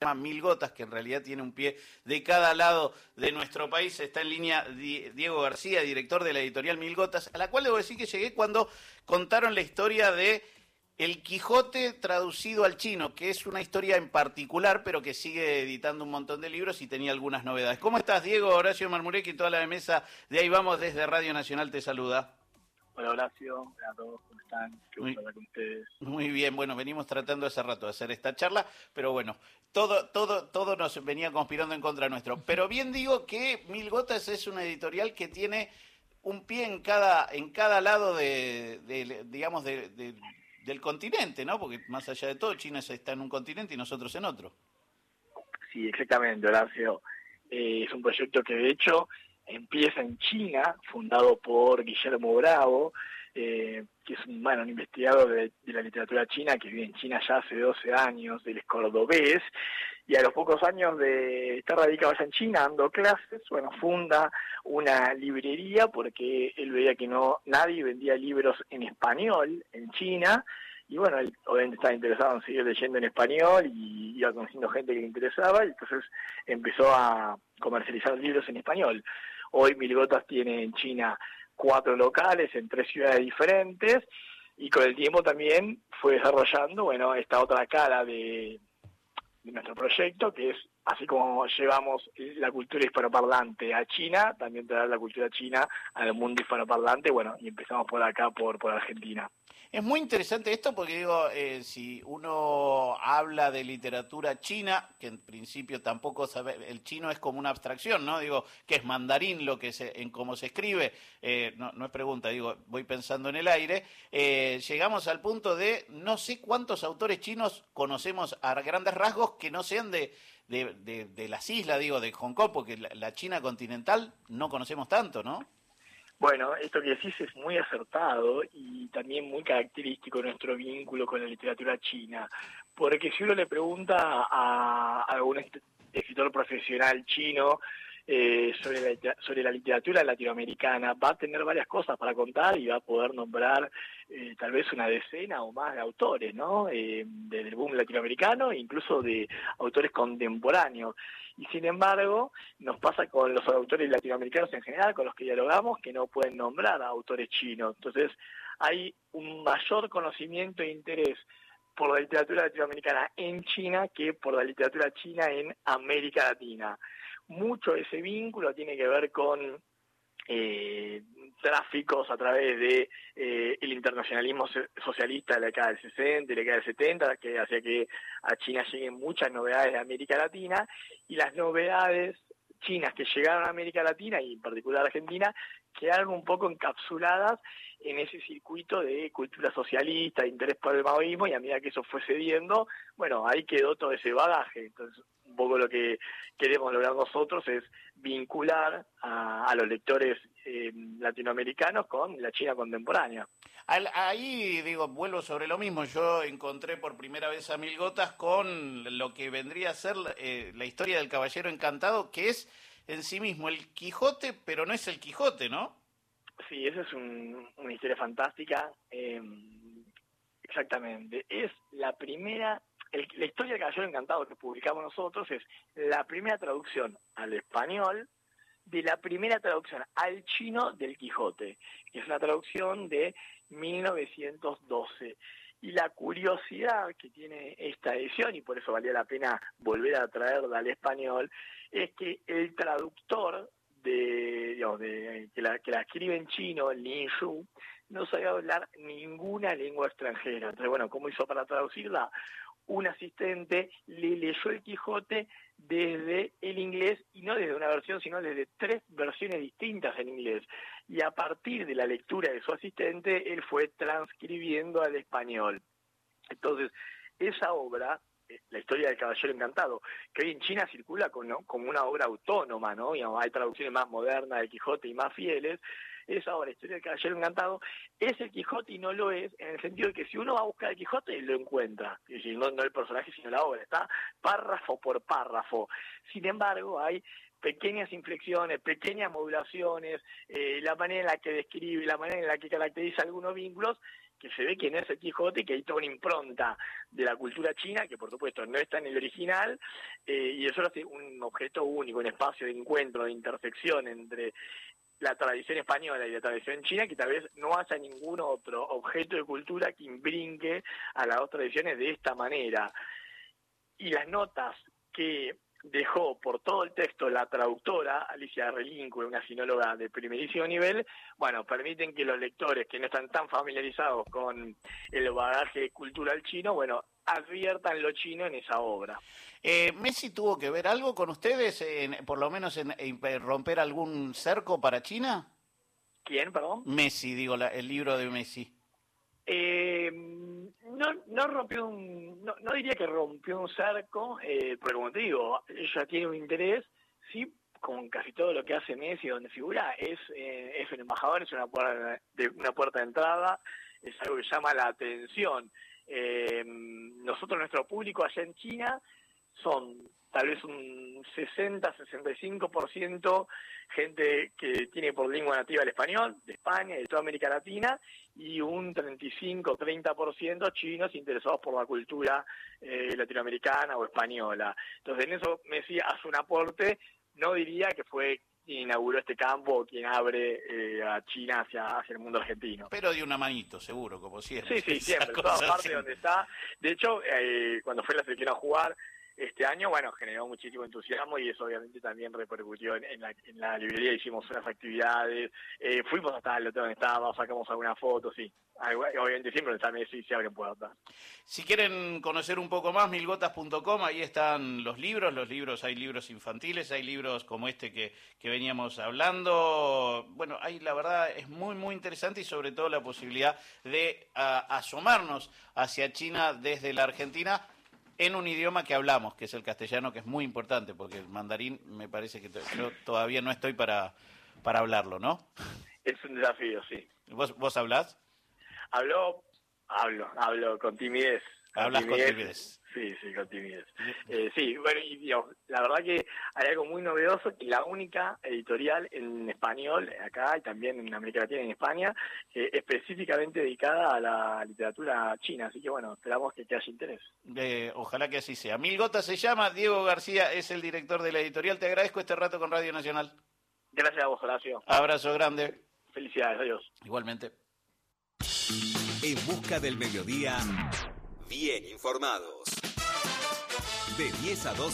llama Mil Gotas, que en realidad tiene un pie de cada lado de nuestro país. Está en línea Diego García, director de la editorial Mil Gotas, a la cual debo decir que llegué cuando contaron la historia de El Quijote traducido al chino, que es una historia en particular, pero que sigue editando un montón de libros y tenía algunas novedades. ¿Cómo estás, Diego? Horacio Marmurek y toda la mesa de ahí vamos desde Radio Nacional te saluda. Hola Horacio, hola a todos, ¿cómo están? Qué muy, con ustedes. Muy bien, bueno, venimos tratando hace rato de hacer esta charla, pero bueno, todo, todo, todo nos venía conspirando en contra nuestro. Pero bien digo que Mil Gotas es una editorial que tiene un pie en cada, en cada lado de, digamos, del continente, ¿no? Porque más allá de todo, China está en un continente y nosotros en otro. Sí, exactamente, Horacio. Eh, es un proyecto que de hecho empieza en China, fundado por Guillermo Bravo, eh, que es un, bueno, un investigador de, la literatura china que vive en China ya hace 12 años, él es cordobés, y a los pocos años de estar radicado allá en China, dando clases, bueno, funda una librería porque él veía que no nadie vendía libros en español en China, y bueno, él obviamente estaba interesado en seguir leyendo en español y iba conociendo gente que le interesaba, y entonces empezó a comercializar libros en español. Hoy Milgotas tiene en China cuatro locales en tres ciudades diferentes y con el tiempo también fue desarrollando, bueno, esta otra cara de, nuestro proyecto, que es así como llevamos la cultura hispanoparlante a China, también traer la cultura china al mundo hispanoparlante, bueno, y empezamos por acá, por, por Argentina. Es muy interesante esto porque digo, eh, si uno habla de literatura china, que en principio tampoco sabe, el chino es como una abstracción, ¿no? Digo, que es mandarín lo que se, en cómo se escribe, eh, no, es pregunta, digo, voy pensando en el aire, eh, llegamos al punto de no sé cuántos autores chinos conocemos a grandes rasgos que no sean de, de, de, las islas, digo, de Hong Kong, porque la China continental no conocemos tanto, ¿no? Bueno, esto que decís es muy acertado y también muy característico de nuestro vínculo con la literatura china, porque si uno le pregunta a algún escritor profesional chino eh, sobre, la, sobre la literatura latinoamericana, va a tener varias cosas para contar y va a poder nombrar eh, tal vez una decena o más de autores, ¿no? Eh, del boom latinoamericano, incluso de autores contemporáneos. Y sin embargo, nos pasa con los autores latinoamericanos en general, con los que dialogamos, que no pueden nombrar a autores chinos. Entonces, hay un mayor conocimiento e interés por la literatura latinoamericana en China que por la literatura china en América Latina mucho de ese vínculo tiene que ver con eh, tráficos a través de eh, el internacionalismo socialista de la década del 60 y la década del 70, que hacía que a China lleguen muchas novedades de América Latina, y las novedades chinas que llegaron a América Latina y en particular a Argentina quedaron un poco encapsuladas en ese circuito de cultura socialista, interés por el maoísmo, y a medida que eso fue cediendo, bueno, ahí quedó todo ese bagaje. Entonces, poco lo que queremos lograr nosotros es vincular a, los lectores eh, latinoamericanos con la China contemporánea. Ahí, digo, vuelvo sobre lo mismo. Yo encontré por primera vez a Mil Gotas con lo que vendría a ser eh, la historia del Caballero Encantado, que es en sí mismo el Quijote, pero no es el Quijote, ¿no? Sí, esa es una historia fantástica. Em, exactamente. Es la primera, la historia del Caballero Encantado que publicamos nosotros es la primera traducción al español de la primera traducción al chino del Quijote, que es una traducción de 1912. Y la curiosidad que tiene esta edición, y por eso valía la pena volver a traerla al español, es que el traductor de, que, la, que la escribe en chino, Lin Shu, no sabía hablar ninguna lengua extranjera. Entonces, bueno, ¿cómo hizo para traducirla? Un asistente le leyó el Quijote desde el inglés y no desde una versión, sino desde tres versiones distintas en inglés. Y a partir de la lectura de su asistente, él fue transcribiendo al español. Entonces, esa obra la historia del Caballero Encantado, que hoy en China circula como, como una obra autónoma, ¿no? hay traducciones más modernas del Quijote y más fieles. Esa obra, la historia del Caballero Encantado, es el Quijote y no lo es, en el sentido de que si uno va a buscar el Quijote, lo encuentra. Es no, el personaje, sino la obra. Está párrafo por párrafo. Sin embargo, hay pequeñas inflexiones, pequeñas modulaciones, eh, la manera en la que describe, la manera en la que caracteriza algunos vínculos que se ve quién es el Quijote, que hay toda una impronta de la cultura china, que por supuesto no está en el original, eh, y eso lo hace un objeto único, un espacio de encuentro, de intersección entre tradición española y la tradición china, que tal vez no haya ningún otro objeto de cultura que imbrinque a las dos tradiciones de esta manera. Y las notas que dejó por todo el texto la traductora Alicia Relinque, una sinóloga de primerísimo nivel, bueno, permiten que los lectores que no están tan familiarizados con el bagaje cultural chino, bueno, adviertan lo chino en esa obra. Eh, ¿Messi tuvo que ver algo con ustedes, por lo menos en, romper algún cerco para China? ¿Quién, perdón? Messi, digo, el libro de Messi. Eh, no, no rompió un, no, diría que rompió un cerco, eh, pero como te digo, ella tiene un interés, sí, con casi todo lo que hace Messi, donde figura, es, eh, es un embajador, es una puerta de, una puerta de entrada, es algo que llama la atención. Eh, nosotros, nuestro público allá en China, son tal vez un 60-65% gente que tiene por lengua nativa el español, de España y de toda América Latina, y un 35-30% chinos interesados por la cultura eh, latinoamericana o española. Entonces, en eso Messi hace un aporte, no diría que fue quien inauguró este campo o quien abre eh, a China hacia, hacia el mundo argentino. Pero de una manito, seguro, como siempre. Sí, sí, siempre, en todas partes donde está. De hecho, eh, cuando fue la selección a jugar, este año, bueno, generó muchísimo entusiasmo y eso obviamente también repercutió en, la, librería, hicimos unas actividades, eh, fuimos hasta el hotel donde estábamos, sacamos algunas fotos, sí. Obviamente siempre también sí se abren puertas. Si quieren conocer un poco más, milgotas.com, ahí están los libros, los libros, hay libros infantiles, hay libros como este que, que veníamos hablando. Bueno, ahí la verdad es muy, muy interesante y sobre todo la posibilidad de asomarnos hacia China desde la Argentina en un idioma que hablamos, que es el castellano, que es muy importante, porque el mandarín me parece que yo todavía no estoy para, para hablarlo, ¿no? Es un desafío, sí. ¿Vos, vos hablás? Hablo, hablo, hablo con timidez. Hablas con timidez. Sí, sí, con timidez. Eh, sí, bueno, y la verdad que hay algo muy novedoso, que la única editorial en español acá y también en América Latina y en España, específicamente dedicada a la literatura china. Así que bueno, esperamos que te haya interés. Eh, ojalá que así sea. Mil Gotas se llama, Diego García es el director de la editorial. Te agradezco este rato con Radio Nacional. Gracias a vos, Horacio. Abrazo grande. Felicidades, adiós. Igualmente. En busca del mediodía, bien informados. De 10 a 12.